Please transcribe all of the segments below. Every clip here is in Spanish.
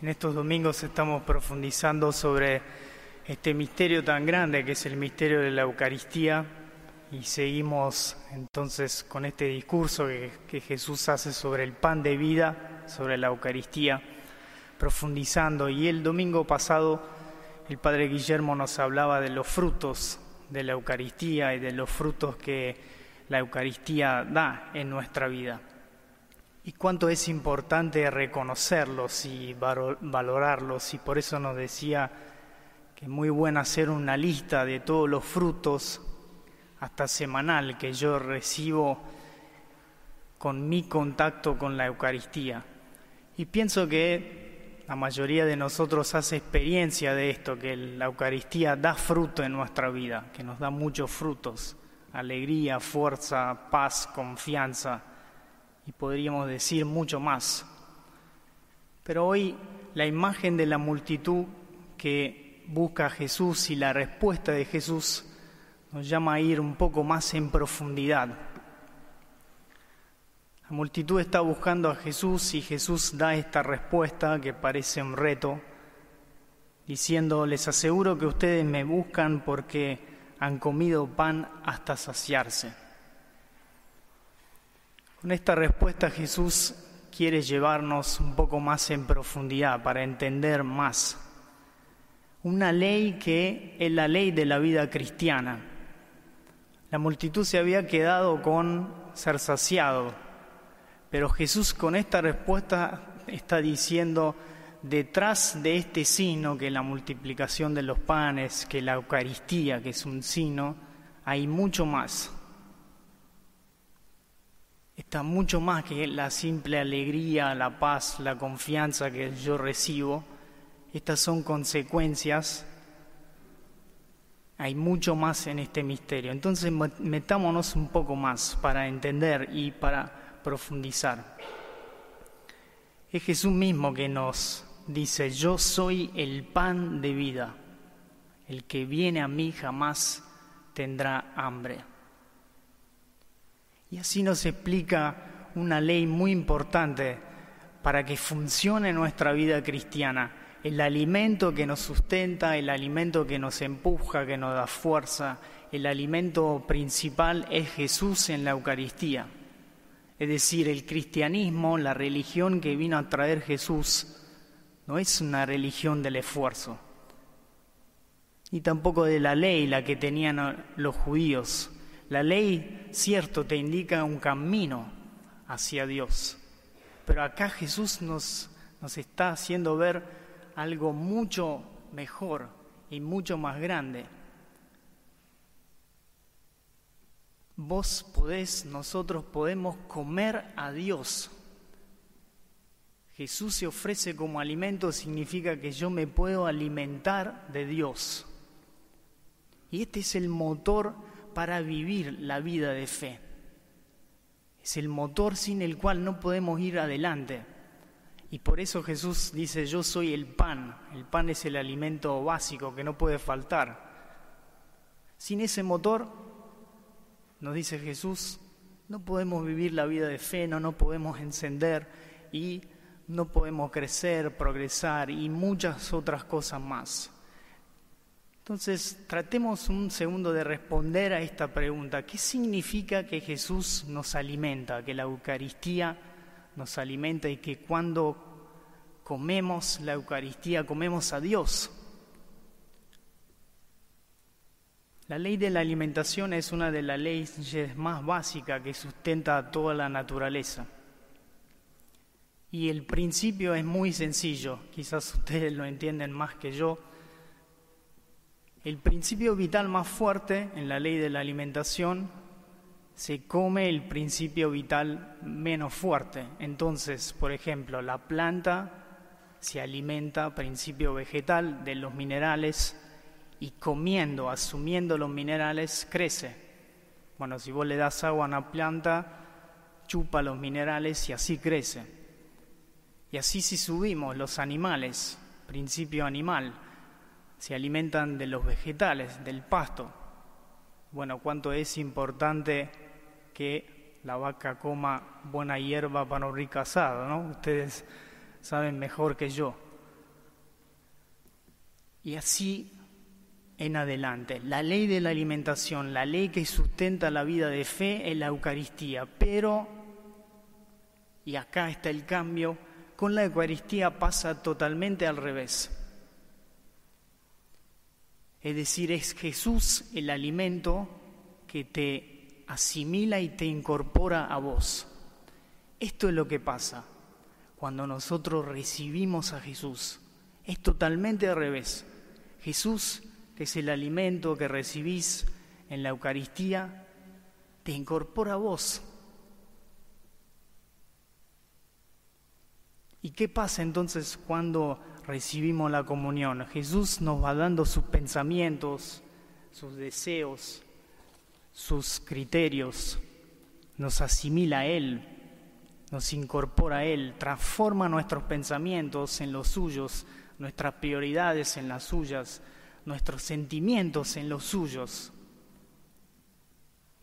En estos domingos estamos profundizando sobre este misterio tan grande que es el misterio de la Eucaristía y seguimos entonces con este discurso que, Jesús hace sobre el pan de vida, sobre la Eucaristía, profundizando. Y el domingo pasado el Padre Guillermo nos hablaba de los frutos de la Eucaristía y de los frutos que la Eucaristía da en nuestra vida y cuánto es importante reconocerlos y valorarlos. Y por eso nos decía que es muy bueno hacer una lista de todos los frutos, hasta semanal, que yo recibo con mi contacto con la Eucaristía. Y pienso que la mayoría de nosotros hace experiencia de esto, que la Eucaristía da fruto en nuestra vida, que nos da muchos frutos, alegría, fuerza, paz, confianza y podríamos decir mucho más. Pero hoy la imagen de la multitud que busca a Jesús y la respuesta de Jesús nos llama a ir un poco más en profundidad. La multitud está buscando a Jesús y Jesús da esta respuesta que parece un reto, diciendo, les aseguro que ustedes me buscan porque han comido pan hasta saciarse. Con esta respuesta Jesús quiere llevarnos un poco más en profundidad para entender más. Una ley que es la ley de la vida cristiana. La multitud se había quedado con ser saciado, pero Jesús con esta respuesta está diciendo, detrás de este sino, que es la multiplicación de los panes, que la Eucaristía, que es un sino, hay mucho más está mucho más que la simple alegría, la paz, la confianza que yo recibo. Estas son consecuencias. Hay mucho más en este misterio. Entonces metámonos un poco más para entender y para profundizar. Es Jesús mismo que nos dice, yo soy el pan de vida. El que viene a mí jamás tendrá hambre. Y así nos explica una ley muy importante para que funcione nuestra vida cristiana. El alimento que nos sustenta, el alimento que nos empuja, que nos da fuerza, el alimento principal es Jesús en la Eucaristía. Es decir, el cristianismo, la religión que vino a traer Jesús, no es una religión del esfuerzo, ni tampoco de la ley, la que tenían los judíos, la ley, cierto, te indica un camino hacia Dios, pero acá Jesús nos, nos está haciendo ver algo mucho mejor y mucho más grande. Vos podés, nosotros podemos comer a Dios. Jesús se ofrece como alimento significa que yo me puedo alimentar de Dios. Y este es el motor para vivir la vida de fe. Es el motor sin el cual no podemos ir adelante. Y por eso Jesús dice, yo soy el pan. El pan es el alimento básico que no puede faltar. Sin ese motor, nos dice Jesús, no podemos vivir la vida de fe, no nos podemos encender y no podemos crecer, progresar y muchas otras cosas más. Entonces, tratemos un segundo de responder a esta pregunta. ¿Qué significa que Jesús nos alimenta, que la Eucaristía nos alimenta y que cuando comemos la Eucaristía comemos a Dios? La ley de la alimentación es una de las leyes más básicas que sustenta a toda la naturaleza. Y el principio es muy sencillo, quizás ustedes lo entienden más que yo el principio vital más fuerte en la ley de la alimentación se come el principio vital menos fuerte. Entonces, por ejemplo, la planta se alimenta, principio vegetal, de los minerales y comiendo, asumiendo los minerales, crece. Bueno, si vos le das agua a una planta, chupa los minerales y así crece. Y así si subimos los animales, principio animal, se alimentan de los vegetales, del pasto. Bueno, cuánto es importante que la vaca coma buena hierba para un asado, ¿no? Ustedes saben mejor que yo. Y así en adelante. La ley de la alimentación, la ley que sustenta la vida de fe es la Eucaristía. Pero, y acá está el cambio, con la Eucaristía pasa totalmente al revés. Es decir, es Jesús el alimento que te asimila y te incorpora a vos. Esto es lo que pasa cuando nosotros recibimos a Jesús. Es totalmente al revés. Jesús, que es el alimento que recibís en la Eucaristía, te incorpora a vos. ¿Y qué pasa entonces cuando recibimos la comunión? Jesús nos va dando sus pensamientos, sus deseos, sus criterios, nos asimila a Él, nos incorpora a Él, transforma nuestros pensamientos en los suyos, nuestras prioridades en las suyas, nuestros sentimientos en los suyos.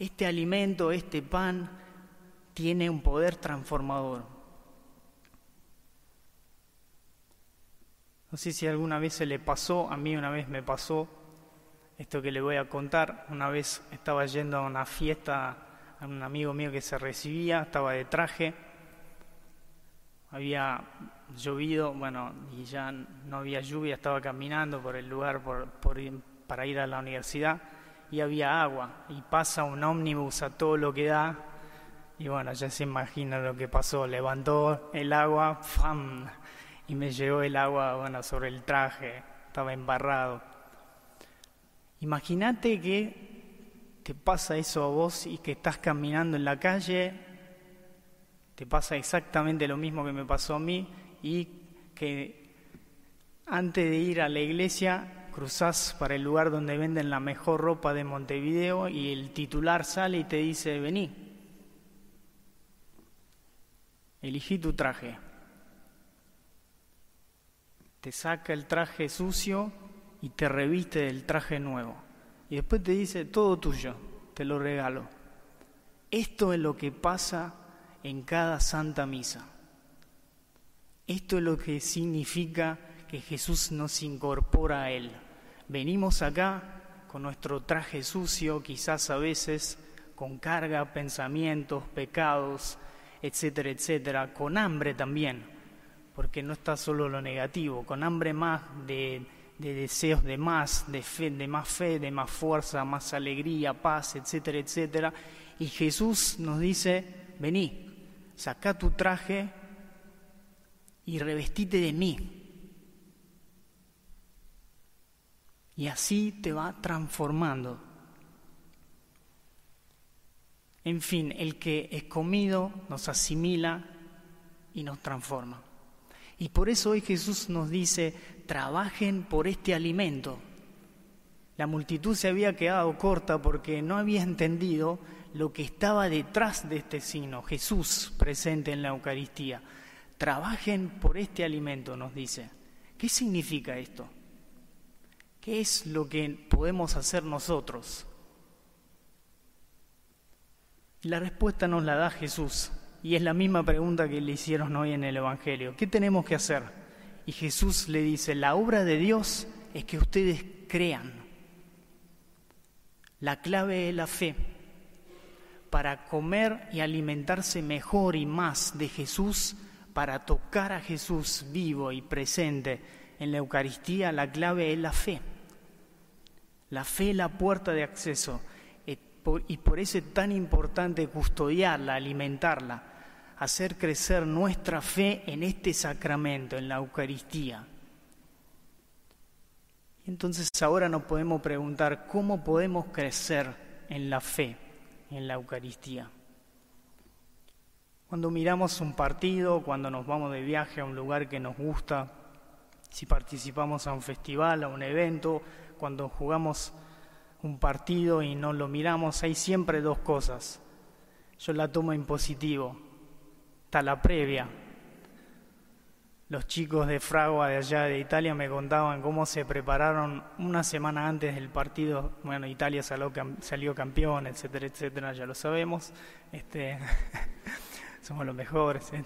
Este alimento, este pan, tiene un poder transformador. No sé si alguna vez se le pasó, a mí una vez me pasó esto que le voy a contar. Una vez estaba yendo a una fiesta a un amigo mío que se recibía, estaba de traje había llovido, bueno, y ya no había lluvia, estaba caminando por el lugar por, para ir a la universidad y había agua y pasa un ómnibus a todo lo que da y bueno, ya se imagina lo que pasó, levantó el agua, ¡fam! Y me llegó el agua, sobre el traje, estaba embarrado. Imagínate que te pasa eso a vos y que estás caminando en la calle te pasa exactamente lo mismo que me pasó a mí y que antes de ir a la iglesia cruzás para el lugar donde venden la mejor ropa de Montevideo y el titular sale y te dice, vení, elegí tu traje. Te saca el traje sucio y te reviste del traje nuevo. Y después te dice, todo tuyo, te lo regalo. Esto es lo que pasa en cada santa misa. Esto es lo que significa que Jesús nos incorpora a Él. Venimos acá con nuestro traje sucio, quizás a veces con carga, pensamientos, pecados, etcétera, etcétera, con hambre también, porque no está solo lo negativo, con hambre más de, de deseos de más, de fe, de más fe, de más fuerza, más alegría, paz, etcétera, etcétera. Y Jesús nos dice, vení, saca tu traje y revestite de mí. Y así te va transformando. En fin, el que es comido nos asimila y nos transforma. Y por eso hoy Jesús nos dice, trabajen por este alimento. La multitud se había quedado corta porque no había entendido lo que estaba detrás de este signo, Jesús presente en la Eucaristía. Trabajen por este alimento, nos dice. ¿Qué significa esto? ¿Qué es lo que podemos hacer nosotros? La respuesta nos la da Jesús y es la misma pregunta que le hicieron hoy en el Evangelio. ¿Qué tenemos que hacer? Y Jesús le dice, la obra de Dios es que ustedes crean. La clave es la fe para comer y alimentarse mejor y más de Jesús, para tocar a Jesús vivo y presente en la Eucaristía, la clave es la fe. La fe es la puerta de acceso eh, y por eso es tan importante custodiarla, alimentarla, hacer crecer nuestra fe en este sacramento, en la Eucaristía. Entonces ahora nos podemos preguntar cómo podemos crecer en la fe en la Eucaristía. Cuando miramos un partido, cuando nos vamos de viaje a un lugar que nos gusta, si participamos a un festival, a un evento, cuando jugamos un partido y no lo miramos, hay siempre dos cosas. Yo la tomo en positivo. Está la previa, los chicos de Fragua de allá de Italia me contaban cómo se prepararon una semana antes del partido. Bueno, Italia salió, campeón, etcétera, etcétera, ya lo sabemos. Este, somos los mejores. ¿eh?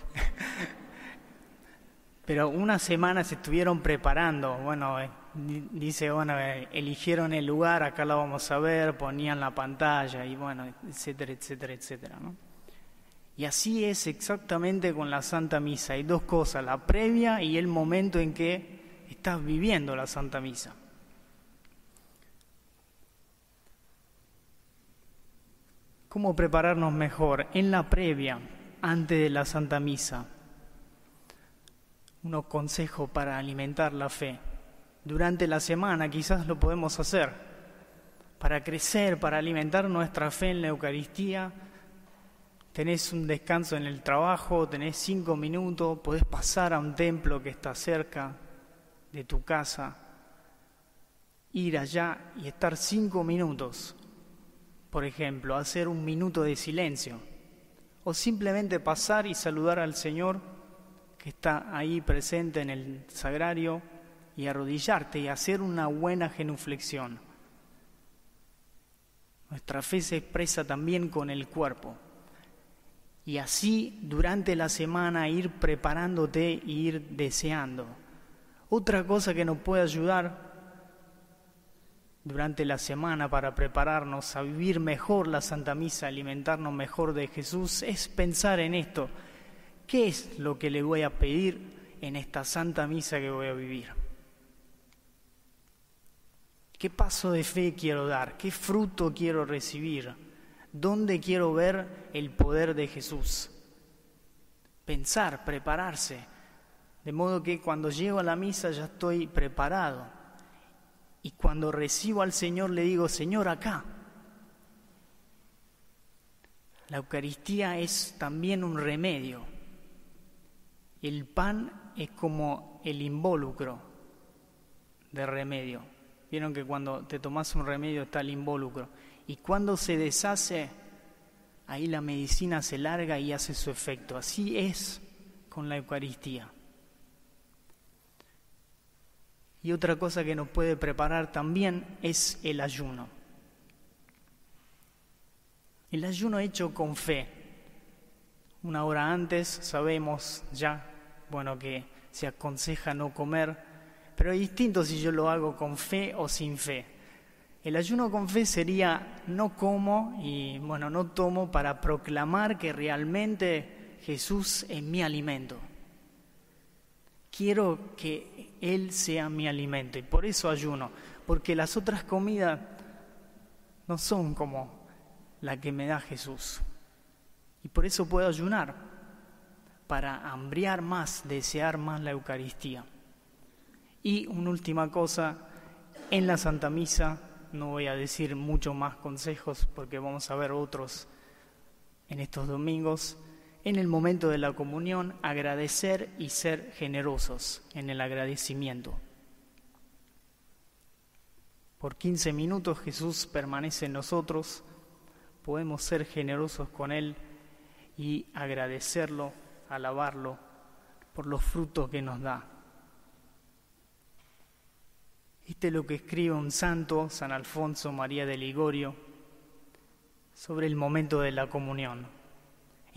Pero una semana se estuvieron preparando. Bueno, eh, dice, bueno, eh, eligieron el lugar, acá lo vamos a ver, ponían la pantalla y bueno, etcétera, etcétera, etcétera. Y así es exactamente con la Santa Misa. Hay dos cosas, la previa y el momento en que estás viviendo la Santa Misa. ¿Cómo prepararnos mejor? En la previa, antes de la Santa Misa. Unos consejos para alimentar la fe. Durante la semana quizás lo podemos hacer. Para crecer, para alimentar nuestra fe en la Eucaristía, tenés un descanso en el trabajo, tenés cinco minutos, podés pasar a un templo que está cerca de tu casa, ir allá y estar cinco minutos por ejemplo, hacer un minuto de silencio o simplemente pasar y saludar al Señor que está ahí presente en el sagrario y arrodillarte y hacer una buena genuflexión. Nuestra fe se expresa también con el cuerpo. Y así durante la semana ir preparándote e ir deseando. Otra cosa que nos puede ayudar durante la semana para prepararnos a vivir mejor la Santa Misa, alimentarnos mejor de Jesús, es pensar en esto. ¿Qué es lo que le voy a pedir en esta Santa Misa que voy a vivir? ¿Qué paso de fe quiero dar? ¿Qué fruto quiero recibir? ¿Dónde quiero ver el poder de Jesús? Pensar, prepararse, de modo que cuando llego a la misa ya estoy preparado y cuando recibo al Señor le digo, Señor, acá. La Eucaristía es también un remedio. El pan es como el involucro de remedio. Vieron que cuando te tomas un remedio está el involucro. Y cuando se deshace, ahí la medicina se larga y hace su efecto. Así es con la Eucaristía. Y otra cosa que nos puede preparar también es el ayuno. El ayuno hecho con fe. Una hora antes sabemos ya, bueno, que se aconseja no comer, pero es distinto si yo lo hago con fe o sin fe. El ayuno con fe sería no como y bueno, no tomo para proclamar que realmente Jesús es mi alimento. Quiero que Él sea mi alimento y por eso ayuno, porque las otras comidas no son como la que me da Jesús. Y por eso puedo ayunar, para hambriar más, desear más la Eucaristía. Y una última cosa, en la Santa Misa, no voy a decir mucho más consejos porque vamos a ver otros en estos domingos, en el momento de la comunión agradecer y ser generosos en el agradecimiento. Por 15 minutos Jesús permanece en nosotros, podemos ser generosos con Él y agradecerlo, alabarlo por los frutos que nos da. Este es lo que escribe un santo, San Alfonso María de Ligorio, sobre el momento de la comunión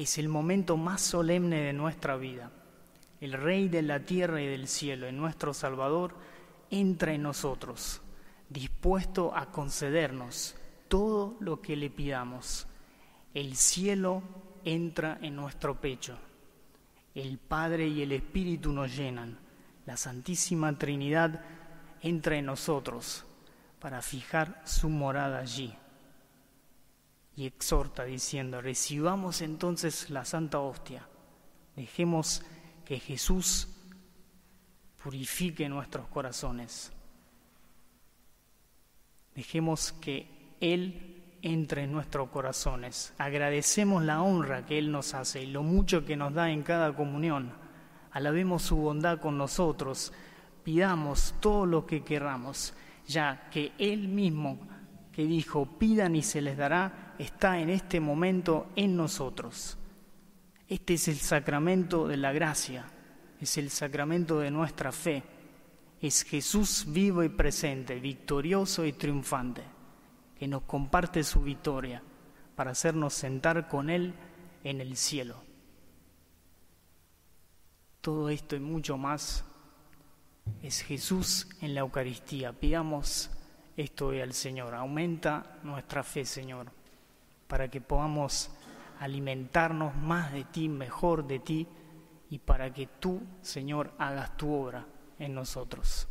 es el momento más solemne de nuestra vida. El Rey de la tierra y del cielo, en nuestro Salvador, entra en nosotros, dispuesto a concedernos todo lo que le pidamos. El cielo entra en nuestro pecho. El Padre y el Espíritu nos llenan. La Santísima Trinidad entra en nosotros para fijar su morada allí. Y exhorta diciendo, recibamos entonces la Santa Hostia, dejemos que Jesús purifique nuestros corazones, dejemos que Él entre en nuestros corazones, agradecemos la honra que Él nos hace y lo mucho que nos da en cada comunión, alabemos su bondad con nosotros, pidamos todo lo que querramos, ya que Él mismo que dijo, pidan y se les dará, está en este momento en nosotros. Este es el sacramento de la gracia, es el sacramento de nuestra fe, es Jesús vivo y presente, victorioso y triunfante, que nos comparte su victoria para hacernos sentar con Él en el cielo. Todo esto y mucho más es Jesús en la Eucaristía. Pidamos esto al Señor. Aumenta nuestra fe, Señor, para que podamos alimentarnos más de ti, mejor de ti, y para que tú, Señor, hagas tu obra en nosotros.